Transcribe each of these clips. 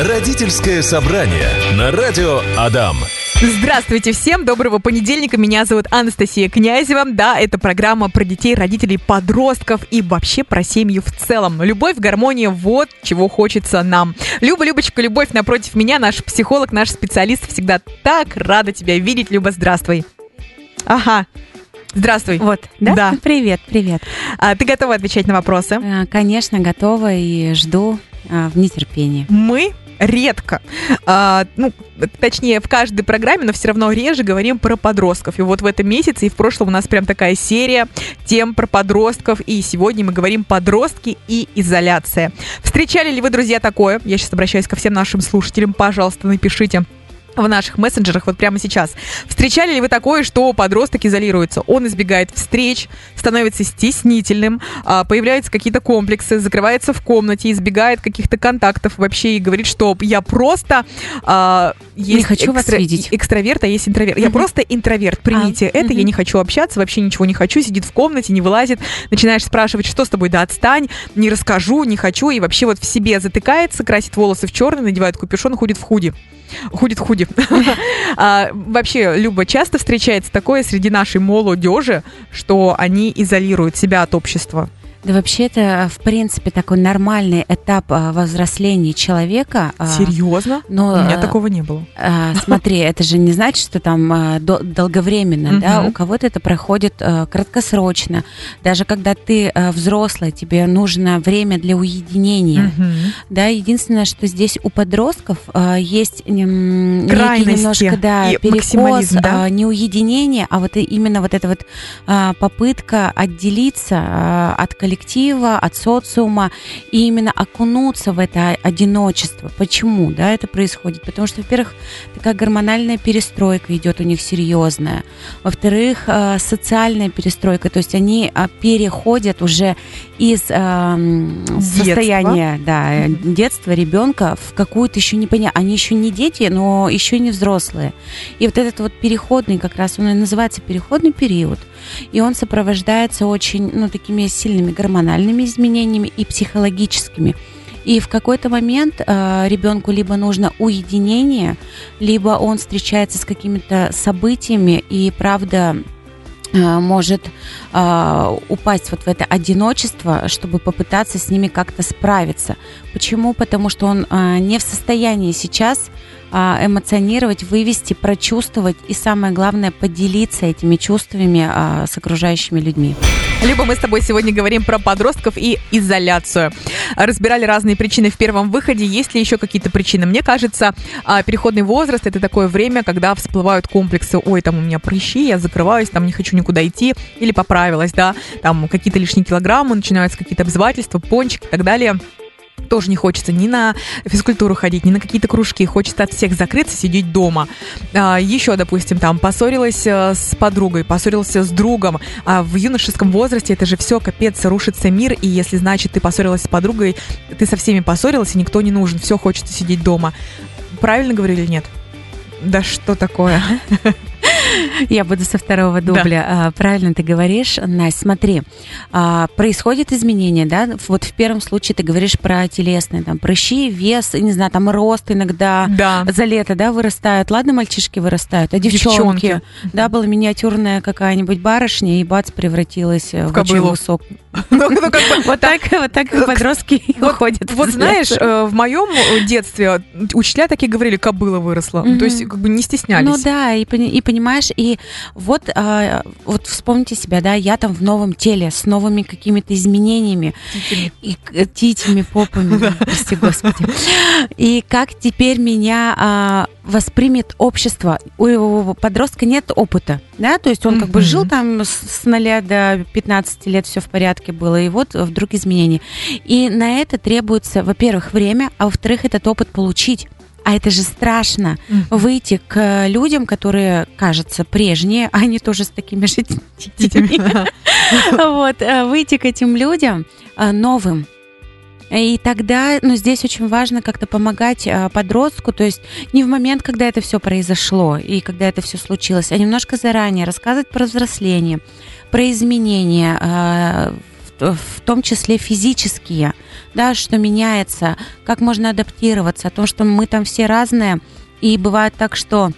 Родительское собрание на радио Адам. Здравствуйте всем, доброго понедельника. Меня зовут Анастасия Князева. Да, это программа про детей, родителей, подростков и вообще про семью в целом. Любовь, гармония, вот чего хочется нам. Люба, Любочка, любовь напротив меня, наш психолог, наш специалист. Всегда так рада тебя видеть. Люба, здравствуй. Ага, Здравствуй. Вот, да? Да. Привет, привет. А, ты готова отвечать на вопросы? А, Конечно, готова и жду а, в нетерпении. Мы редко, а, ну, точнее, в каждой программе, но все равно реже говорим про подростков. И вот в этом месяце и в прошлом у нас прям такая серия тем про подростков. И сегодня мы говорим подростки и изоляция. Встречали ли вы, друзья, такое? Я сейчас обращаюсь ко всем нашим слушателям. Пожалуйста, напишите в наших мессенджерах вот прямо сейчас. Встречали ли вы такое, что подросток изолируется? Он избегает встреч, становится стеснительным, а, появляются какие-то комплексы, закрывается в комнате, избегает каких-то контактов вообще и говорит, что я просто а, есть Не хочу вас видеть. экстраверт, а есть интроверт. Я просто интроверт. Примите А, это, я не хочу общаться, вообще ничего не хочу, сидит в комнате, не вылазит, начинаешь спрашивать, что с тобой, да отстань, не расскажу, не хочу, и вообще вот в себе затыкается, красит волосы в черный, надевает капюшон, ходит в худи. Ходит в худи. А, Вообще, Люба, часто встречается такое среди нашей молодежи, что они изолируют себя от общества. Да вообще это, в принципе, такой нормальный этап а, возросления человека. а, Серьезно? Но, У меня такого не было. смотри, это же не значит, что там до- долговременно, да, у кого-то это проходит краткосрочно. Даже когда ты взрослый, тебе нужно время для уединения. Да, единственное, что здесь у подростков есть немножко, да, перекос, а, не уединение, а вот именно вот эта вот попытка отделиться от коллектива, от социума и именно окунуться в это одиночество. Почему, да, это происходит? Потому что, во-первых, такая гормональная перестройка идет у них серьезная. Во-вторых, а, социальная перестройка, то есть они а, переходят уже из Детства. состояния да, детства ребенка в какую-то еще непонятно. Они еще не дети, но еще не взрослые. И вот этот вот переходный, как раз он и называется переходный период. И он сопровождается очень, ну, такими сильными гормональными изменениями и психологическими. И в какой-то момент э, ребенку либо нужно уединение, либо он встречается с какими-то событиями и, правда, э, может э, упасть вот в это одиночество, чтобы попытаться с ними как-то справиться. Почему? Потому что он э, не в состоянии сейчас а, эмоционировать, вывести, прочувствовать и самое главное поделиться этими чувствами а, с окружающими людьми. Люба, мы с тобой сегодня говорим про подростков и изоляцию. Разбирали разные причины в первом выходе. Есть ли еще какие-то причины? Мне кажется, а, переходный возраст это такое время, когда всплывают комплексы. Ой, там у меня прыщи, я закрываюсь, там не хочу никуда идти. Или поправилась, да, там какие-то лишние килограммы, начинаются какие-то обзывательства, пончики и так далее. Тоже не хочется ни на физкультуру ходить, ни на какие-то кружки. Хочется от всех закрыться, сидеть дома. А, еще, допустим, там поссорилась э, с подругой, поссорился с другом. А в юношеском возрасте это же все, капец, рушится мир. И если, значит, ты поссорилась с подругой, ты со всеми поссорилась, и никто не нужен. Все, хочется сидеть дома. Правильно говорю или нет? Да что такое? Я буду со второго дубля. А, Правильно ты говоришь, Настя. Смотри, а, происходит изменение, да? Вот в первом случае ты говоришь про телесные, там, прыщи, вес, не знаю, там, рост иногда. Да. За лето, да, вырастают. Ладно, мальчишки вырастают, а девчонки, Девчонки. да, была миниатюрная какая-нибудь барышня, и бац, превратилась в, очень кобылу. высокую. Ну, ну, Вот так, вот так подростки уходят. Вот знаешь, э, в моем детстве учителя такие говорили, кобыла выросла. Мгм. То есть как бы не стеснялись. Ну да, и, пони- и понимаешь, и вот, а, вот вспомните себя, да, я там в новом теле, с новыми какими-то изменениями, и к- э, титями, попами, прости господи. И как теперь меня а, воспримет общество? У, у подростка нет опыта, да, то есть он как бы жил там с 0 до 15 лет, все в порядке было, и вот вдруг изменения. И на это требуется, во-первых, время, а во-вторых, этот опыт получить. А это же страшно Мгм. выйти к людям, которые, кажется, прежние, а они тоже с такими же титями. Вот, э, выйти к этим людям э, новым. И тогда, ну, здесь очень важно как-то помогать а, подростку, то есть не в момент, когда это все произошло и когда это все случилось, а немножко заранее рассказывать про взросление, про изменения, а, в, в том числе физические. да, что меняется, как можно адаптироваться, о том, что мы там все разные, и бывает так, что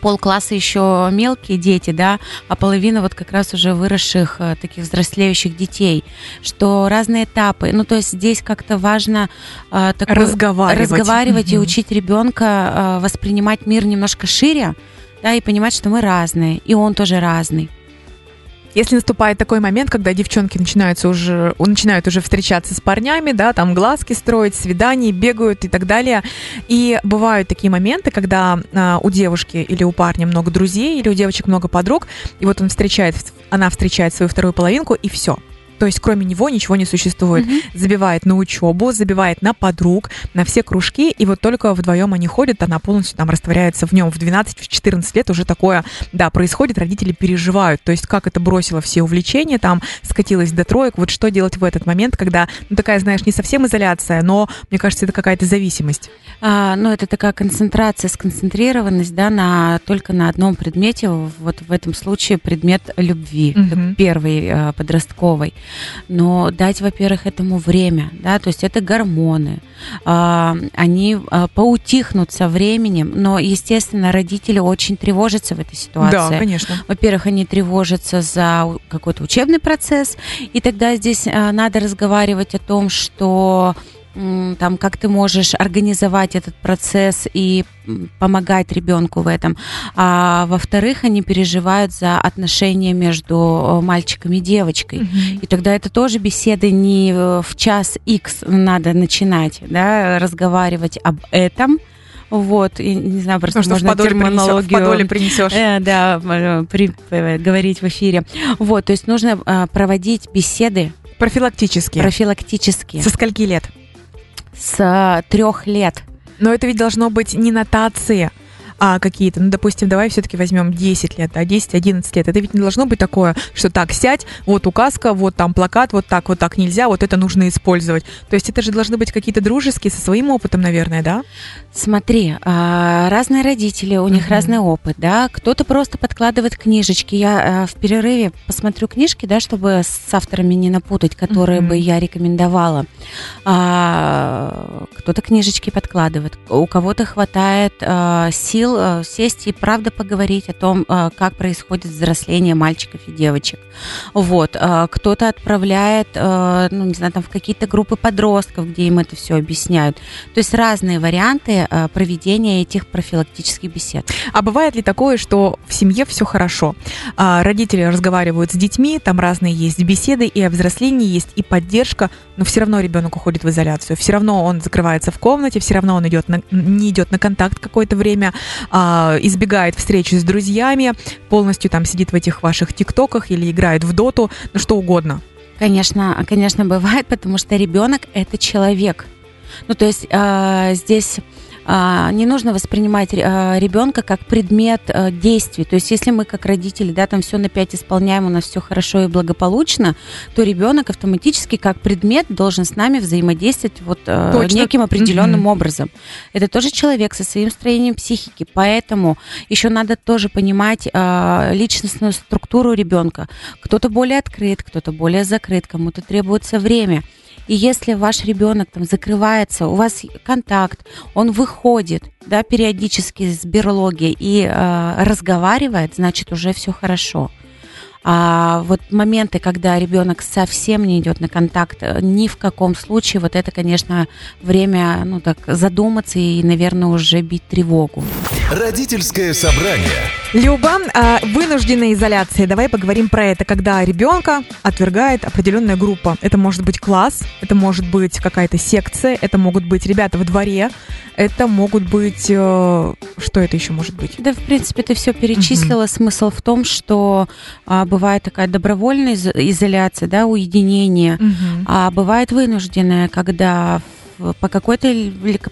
полкласса еще мелкие дети, да, а половина вот как раз уже выросших э, таких взрослеющих детей, что разные этапы. Ну, то есть здесь как-то важно э, такой, Разговаривать. разговаривать и Мгм. учить ребенка э, воспринимать мир немножко шире, да, и понимать, что мы разные, и он тоже разный. Если наступает такой момент, когда девчонки начинаются уже, начинают уже встречаться с парнями, да, там глазки строить, свидания, бегают и так далее. И бывают такие моменты, когда а, у девушки или у парня много друзей, или у девочек много подруг, и вот он встречает, она встречает свою вторую половинку, и все. То есть кроме него ничего не существует. Забивает на учебу, забивает на подруг, на все кружки, и вот только вдвоем они ходят, она полностью там растворяется в нем. В 12-14 лет уже такое, да, происходит, родители переживают. То есть как это бросило все увлечения, там скатилось до троек, вот что делать в этот момент, когда, ну такая, знаешь, не совсем изоляция, но, мне кажется, это какая-то зависимость. А, ну, это такая концентрация, сконцентрированность, да, на, только на одном предмете, вот в этом случае предмет любви, это первый э, подростковый. Но дать, во-первых, этому время, да, то есть это гормоны, а, они а, поутихнут со временем, но, естественно, родители очень тревожатся в этой ситуации. Да, конечно. Во-первых, они тревожатся за какой-то учебный процесс, и тогда здесь а, надо разговаривать о том, что там, как ты можешь организовать этот процесс и помогать ребенку в этом. А во-вторых, они переживают за отношения между э, мальчиком и девочкой. И тогда это тоже беседы не э, в час X надо начинать, да, разговаривать об этом. Вот, и не знаю, просто в можно подоле, принесешь, терминологию подоле принесешь. Э, да, э, при- э, говорить в эфире. Вот, то есть нужно э, проводить беседы Профилактически. профилактические Со скольки лет? С трех лет. Но это ведь должно быть не нотации, а какие-то, ну, допустим, давай все-таки возьмем 10 лет, да, 10-11 лет. Это ведь не должно быть такое, что так, сядь, вот указка, вот там плакат, вот так, вот так нельзя, вот это нужно использовать. То есть это же должны быть какие-то дружеские, со своим опытом, наверное, да? Смотри, а, разные родители, у них разный опыт, да. Кто-то просто подкладывает книжечки. Я а, в перерыве посмотрю книжки, да, чтобы с авторами не напутать, которые бы я рекомендовала. А, кто-то книжечки подкладывает, у кого-то хватает а, сил а, сесть и правда поговорить о том, а, как происходит взросление мальчиков и девочек. Вот, а, кто-то отправляет, ну не знаю, там в какие-то группы подростков, где им это все объясняют. То есть разные варианты проведения этих профилактических бесед. А бывает ли такое, что в семье все хорошо? А, родители разговаривают с детьми, там разные есть беседы, и о взрослении есть и поддержка, но все равно ребенок уходит в изоляцию. Все равно он закрывается в комнате, все равно он идет на, не идет на контакт какое-то время, а, избегает встречи с друзьями, полностью там сидит в этих ваших тиктоках или играет в доту, ну что угодно. Конечно, конечно, бывает, потому что ребенок это человек. Ну, то есть а, здесь не нужно воспринимать ребенка как предмет а, действий. То есть, если мы как родители, да, там все на 5 исполняем, у нас все хорошо и благополучно, то ребенок автоматически как предмет должен с нами взаимодействовать вот а, Точно. неким определенным Мгм. образом. Это тоже человек со своим строением психики, поэтому еще надо тоже понимать а, личностную структуру ребенка. Кто-то более открыт, кто-то более закрыт, кому-то требуется время. И если ваш ребенок там закрывается, у вас контакт, он выходит, да, периодически из берлоги и э, разговаривает, значит уже все хорошо. А вот моменты, когда ребенок совсем не идет на контакт, э, ни в каком случае, вот это, конечно, время, ну так, задуматься и, наверное, уже бить тревогу. Родительское собрание. Люба, а, вынужденная изоляция. Давай поговорим про это, когда ребенка отвергает определенная группа. Это может быть класс, это может быть какая-то секция, это могут быть ребята во дворе, это могут быть... э, что это еще может быть? Да, в принципе, ты все перечислила. Смысл в том, что а, бывает такая добровольная из- изоляция, да, уединение, Мгм. а бывает вынужденная, когда в- по какой-то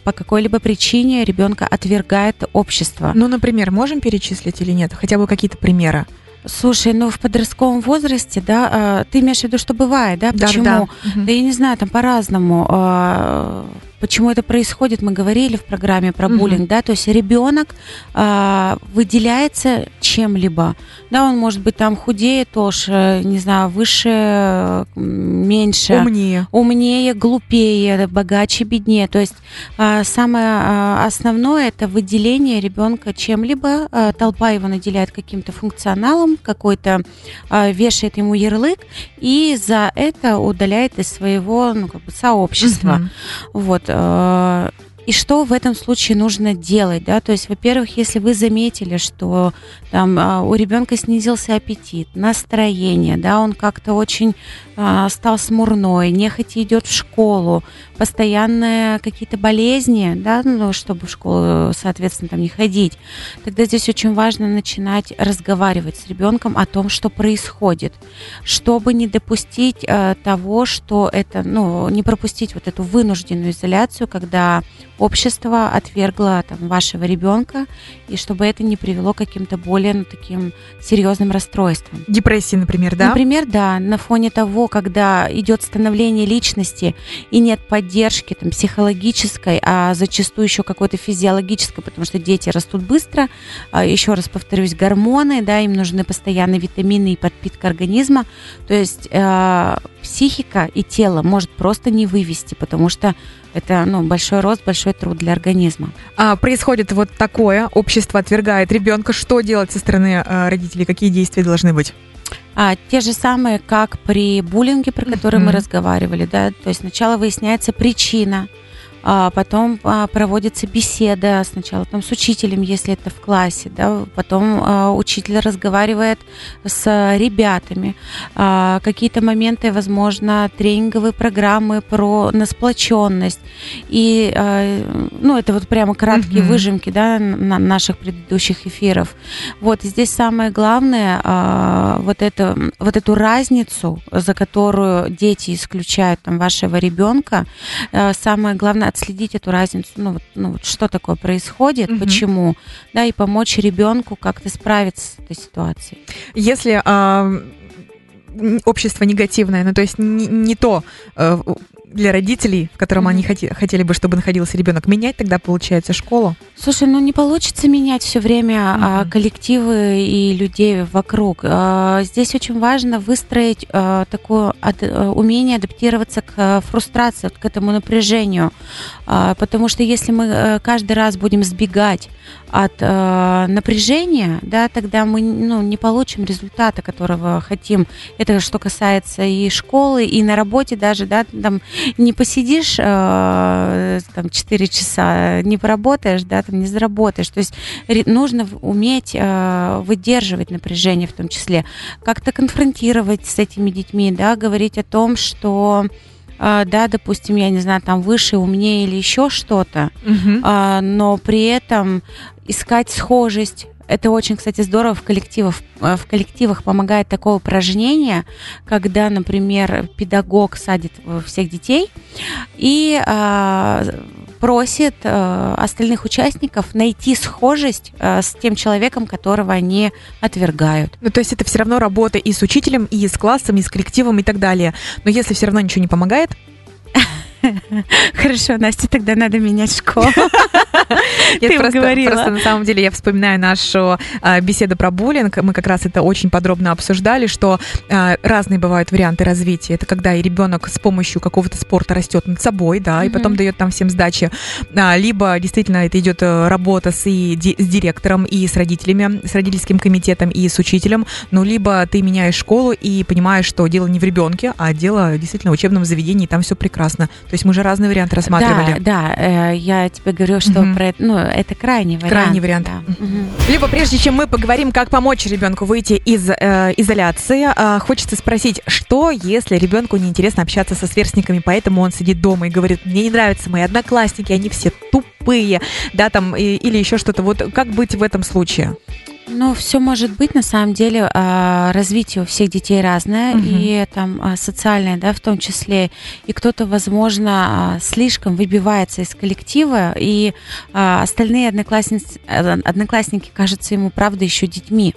по какой-либо причине ребенка отвергает общество. Ну, например, можем перечислить или нет? Хотя бы какие-то примеры. Слушай, ну в подростковом возрасте, да, а, ты имеешь в виду, что бывает, да? Почему? Да, Да я не знаю, там по-разному. Почему это происходит, мы говорили в программе про Мгм. буллинг, да, то есть ребенок а, выделяется чем-либо, да, он может быть там худее тоже, не знаю, выше, меньше Умнее. умнее, глупее, богаче, беднее. То есть а, самое а, основное это выделение ребенка чем-либо. А, толпа его наделяет каким-то функционалом, какой-то а, вешает ему ярлык и за это удаляет из своего ну, как бы сообщества. Мгм. Вот. Э, И что в этом случае нужно делать, да? То есть, во-первых, если вы заметили, что там а, у ребенка снизился аппетит, настроение, да, он как-то очень а, стал смурной, нехотя идет в школу, постоянные какие-то болезни, да, ну, чтобы в школу, соответственно, там не ходить, тогда здесь очень важно начинать разговаривать с ребенком о том, что происходит, чтобы не допустить э, того, что это, ну, не пропустить вот эту вынужденную изоляцию, когда общество отвергло там, вашего ребенка, и чтобы это не привело к каким-то более ну, таким серьезным расстройствам. Депрессии, например, да? Например, да, на фоне того, когда идет становление личности и нет поддержки там, психологической, а зачастую еще какой-то физиологической, потому что дети растут быстро, а, еще раз повторюсь, гормоны, да, им нужны постоянные витамины и подпитка организма, то есть э, психика и тело может просто не вывести, потому что это ну, большой рост, большой труд для организма. А, происходит вот такое, общество отвергает ребенка. Что делать со стороны э, родителей? Какие действия должны быть? А, те же самые, как при буллинге, про который мы Мгм. разговаривали, да, то есть сначала выясняется причина, а потом а, проводится беседа сначала там с учителем, если это в классе, да, потом а, учитель разговаривает с ребятами, А, какие-то моменты, возможно, тренинговые программы про на сплоченность и, а, ну, это вот прямо краткие Мгм. выжимки, да, на наших предыдущих эфиров. Вот здесь самое главное а, вот это вот эту разницу, за которую дети исключают там вашего ребенка, а, самое главное отследить эту разницу, ну вот, ну вот что такое происходит, Мгм. почему, да, и помочь ребенку как-то справиться с этой ситуацией. Если а, общество негативное, ну то есть не, не то э, для родителей, в котором Мгм. они хоте- хотели бы, чтобы находился ребенок, менять тогда получается школу. Слушай, ну не получится менять все время а, Мгм. коллективы и людей вокруг. А, Здесь очень важно выстроить а, такое ад- а, умение адаптироваться к а, фрустрации, к этому напряжению. А, Потому что если мы э, каждый раз будем сбегать от э, напряжения, да, тогда мы ну, не получим результата, которого хотим. Это что касается и школы, и на работе даже, да, там не посидишь э, там 4 часа, не поработаешь, да, там не заработаешь. То есть нужно уметь э, выдерживать напряжение в том числе, как-то конфронтировать с этими детьми, да, говорить о том, что э, да, допустим, я не знаю, там выше, умнее или еще что-то, а, но при этом искать схожесть. Это очень, кстати, здорово в коллективах. э, В коллективах помогает такое упражнение, когда, например, педагог садит всех детей и а, просит э, остальных участников найти схожесть э, с тем человеком, которого они отвергают. Ну, то есть это все равно работа и с учителем, и с классом, и с коллективом, и так далее. Но если все равно ничего не помогает, Хорошо, Настя, тогда надо менять школу. Нет, Ты просто, просто на самом деле я вспоминаю нашу а, беседу про буллинг. Мы как раз это очень подробно обсуждали, что а, разные бывают варианты развития. Это когда и ребенок с помощью какого-то спорта растет над собой, да, и Мгм. потом дает там всем сдачи. А, либо действительно это идет э, работа с, и ди- с директором, и с родителями, с родительским комитетом, и с учителем. Ну, либо ты меняешь школу и понимаешь, что дело не в ребенке, а дело действительно в учебном заведении, и там все прекрасно. То есть мы же разные варианты рассматривали. Да, да, э, я тебе говорю, что Мгм. Про ну, это крайний вариант. Крайний вариант. да. Мгм. Либо прежде чем мы поговорим, как помочь ребенку выйти из э, изоляции, э, хочется спросить, что если ребенку неинтересно общаться со сверстниками, поэтому он сидит дома и говорит, мне не нравятся мои одноклассники, они все тупые, да, там, и- или еще что-то. Вот как быть в этом случае? Ну, все может быть, на самом деле, а, развитие у всех детей разное, Мгм. и там а, социальное, да, в том числе, и кто-то, возможно, а, слишком выбивается из коллектива, и остальные одноклассницы, э, одноклассники кажутся ему, правда, еще детьми.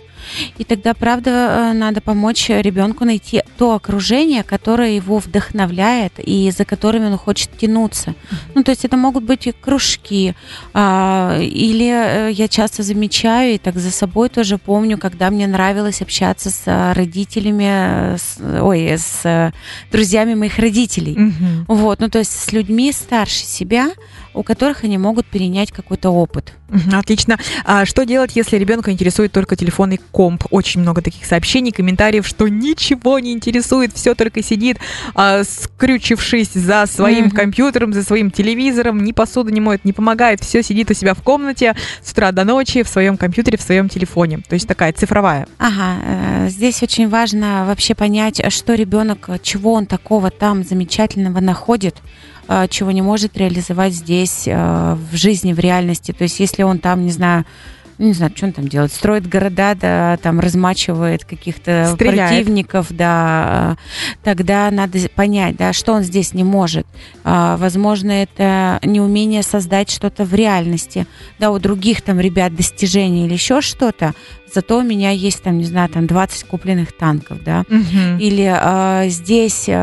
И тогда, правда, э, надо помочь ребенку найти то окружение, которое его вдохновляет и за которыми он хочет тянуться. Ну, то есть это могут быть и кружки, а, или э, я часто замечаю, и так за собой тоже помню, когда мне нравилось общаться с э, родителями, с, ой, с друзьями моих родителей. Мгм. Вот, ну то есть с людьми старше себя, у которых они могут перенять какой-то опыт. Отлично. А что делать, если ребенка интересует только телефонный комп? Очень много таких сообщений, комментариев, что ничего не интересует, все только сидит, а, скрючившись за своим Мгм. компьютером, за своим телевизором, ни посуду не моет, не помогает, все сидит у себя в комнате с утра до ночи в своем компьютере, в своем телефоне. То есть такая цифровая. Ага, э, здесь очень важно вообще понять, что ребенок, чего он такого там замечательного находит, чего не может реализовать здесь э, в жизни, в реальности. То есть, если он там, не знаю, ну, не знаю, что он там делает, строит города, да, там размачивает каких-то Стреляет. противников, да, тогда надо понять, да, что он здесь не может. А, Возможно, это неумение создать что-то в реальности, да, у других там ребят достижений или еще что-то, зато у меня есть там, не знаю, там 20 купленных танков, да, Мгм. или э, здесь э,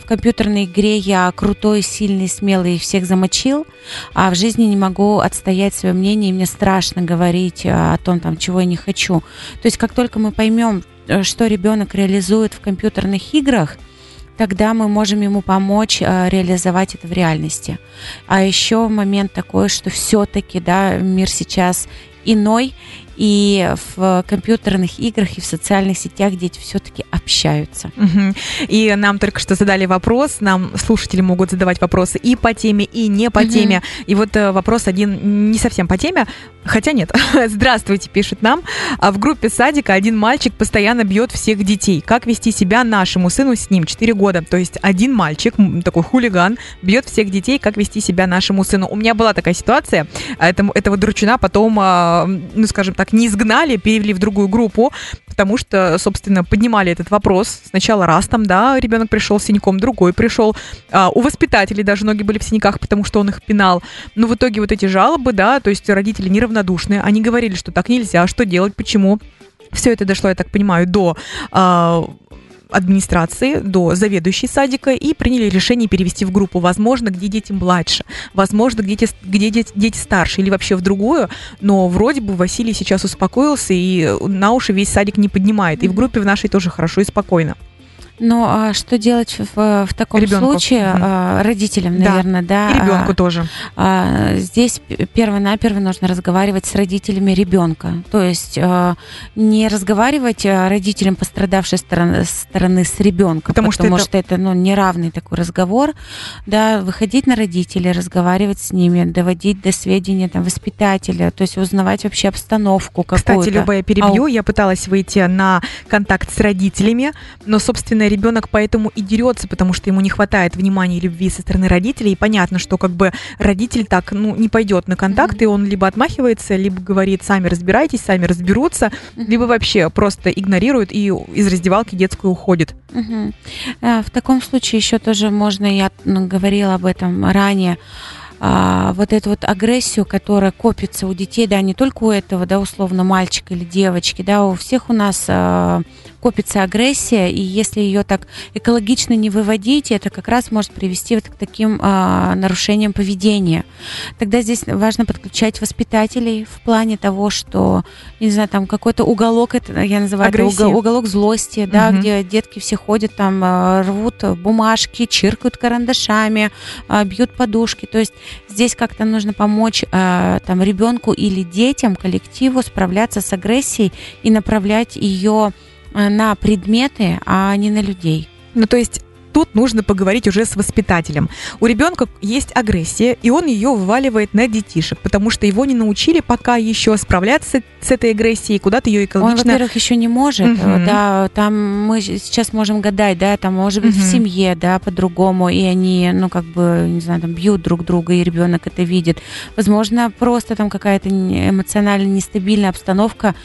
в компьютерной игре я крутой, сильный, смелый и всех замочил, а в жизни не могу отстоять свое мнение, и мне страшно говорить э, о том, там, чего я не хочу. То есть как только мы поймем, э, что ребенок реализует в компьютерных играх, тогда мы можем ему помочь э, реализовать это в реальности. А еще момент такой, что все-таки, да, мир сейчас иной, и в компьютерных играх и в социальных сетях дети все-таки общаются. Мгм. И нам только что задали вопрос, нам слушатели могут задавать вопросы и по теме, и не по Мгм. теме. И вот э, вопрос один не совсем по теме, хотя нет. Здравствуйте, пишет нам. А в группе садика один мальчик постоянно бьет всех детей. Как вести себя нашему сыну с ним? 4 года. То есть один мальчик, такой хулиган, бьет всех детей. Как вести себя нашему сыну? У меня была такая ситуация. Этому, этого дручуна потом, а, ну, скажем так, не изгнали, перевели в другую группу, потому что, собственно, поднимали этот вопрос. Сначала раз там, да, ребенок пришел с синяком, другой пришел. А, у воспитателей даже ноги были в синяках, потому что он их пинал. Но в итоге вот эти жалобы, да, то есть родители неравнодушные, они говорили, что так нельзя, что делать, почему. Все это дошло, я так понимаю, до а, администрации, до заведующей садика и приняли решение перевести в группу, возможно, где дети младше, возможно, где, дети- где дети, дети старше или вообще в другую, но вроде бы Василий сейчас успокоился и на уши весь садик не поднимает, и в группе в нашей тоже хорошо и спокойно. Но а, что делать в, в таком Ребенку. случае а, родителям, Да. наверное, да? И ребенку а, тоже. а, Здесь перво-наперво нужно разговаривать с родителями ребенка. То есть а, не разговаривать а, родителям пострадавшей стороны, стороны с ребенком, Потому потому, что что, это- это, ну, неравный такой разговор. Да, выходить на родителей, разговаривать с ними, доводить до сведения там, воспитателя, то есть узнавать вообще обстановку какую-то. Кстати, Люба, я перебью. Я пыталась выйти на контакт с родителями, но, собственно, ребенок поэтому и дерется, потому что ему не хватает внимания и любви со стороны родителей. И понятно, что как бы родитель так ну, не пойдет на контакт, и он либо отмахивается, либо говорит, сами разбирайтесь, сами разберутся, Мгм. либо вообще просто игнорирует и из раздевалки детской уходит. А, В таком случае еще тоже можно, я ну, говорила об этом ранее, а, вот эту вот агрессию, которая копится у детей, да, не только у этого, да, условно, мальчика или девочки, да, у всех у нас а, копится агрессия, и если ее так экологично не выводить, это как раз может привести вот к таким а, нарушениям поведения. Тогда здесь важно подключать воспитателей в плане того, что, не знаю, там какой-то уголок, это я называю это уголок злости, да, Мгм. где детки все ходят там, а, рвут бумажки, чиркают карандашами, а, бьют подушки. То есть здесь как-то нужно помочь а, там ребенку или детям, коллективу справляться с агрессией и направлять ее на предметы, а не на людей. Ну, то есть тут нужно поговорить уже с воспитателем. У ребенка есть агрессия, и он ее вываливает на детишек, потому что его не научили пока еще справляться с этой агрессией, куда-то ее Он, экологично... во-первых, еще не может, э, да, там мы сейчас можем гадать, да, там может быть Мгм. в семье, да, по-другому, и они, ну, как бы, не знаю, там бьют друг друга, и ребенок это видит. Возможно, просто там какая-то эмоционально нестабильная обстановка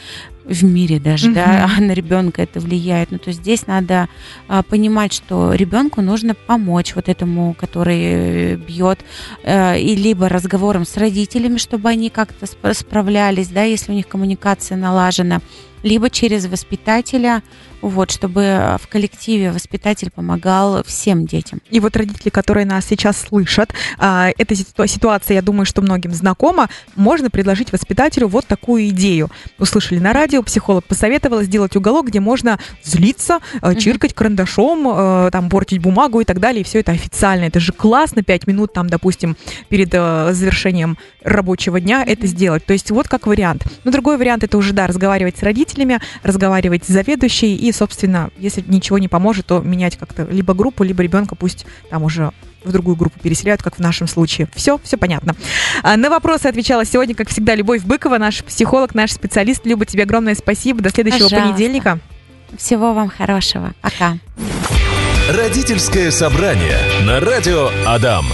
в мире даже, угу. да, на ребенка это влияет. Ну, то есть здесь надо а, понимать, что ребенку нужно помочь вот этому, который бьет, а, и либо разговором с родителями, чтобы они как-то справлялись, да, если у них коммуникация налажена, либо через воспитателя, вот, чтобы в коллективе воспитатель помогал всем детям. И вот родители, которые нас сейчас слышат, а, эта ситуация, я думаю, что многим знакома, можно предложить воспитателю вот такую идею. Услышали на радио, психолог посоветовал сделать уголок, где можно злиться, а, чиркать карандашом, а, там, портить бумагу и так далее, и все это официально. Это же классно, пять минут там, допустим, перед завершением рабочего дня это сделать. То есть вот как вариант. Но другой вариант это уже, да, разговаривать с родителями, разговаривать с заведующей и собственно, если ничего не поможет, то менять как-то либо группу, либо ребенка пусть там уже в другую группу переселяют, как в нашем случае. Все, все понятно. А, на вопросы отвечала сегодня, как всегда, Любовь Быкова, наш психолог, наш специалист. Люба, тебе огромное спасибо. До следующего Пожалуйста. понедельника. Всего вам хорошего. Пока. Родительское собрание на радио Адам.